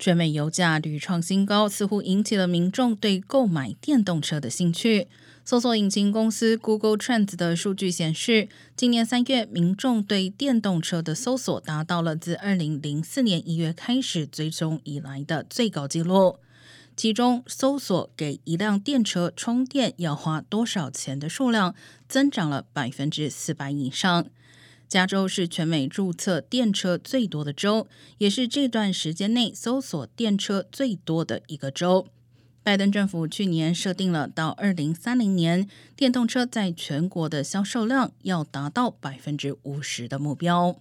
全美油价屡创新高，似乎引起了民众对购买电动车的兴趣。搜索引擎公司 Google Trends 的数据显示，今年三月，民众对电动车的搜索达到了自二零零四年一月开始追踪以来的最高纪录。其中，搜索给一辆电车充电要花多少钱的数量增长了百分之四百以上。加州是全美注册电车最多的州，也是这段时间内搜索电车最多的一个州。拜登政府去年设定了到二零三零年，电动车在全国的销售量要达到百分之五十的目标。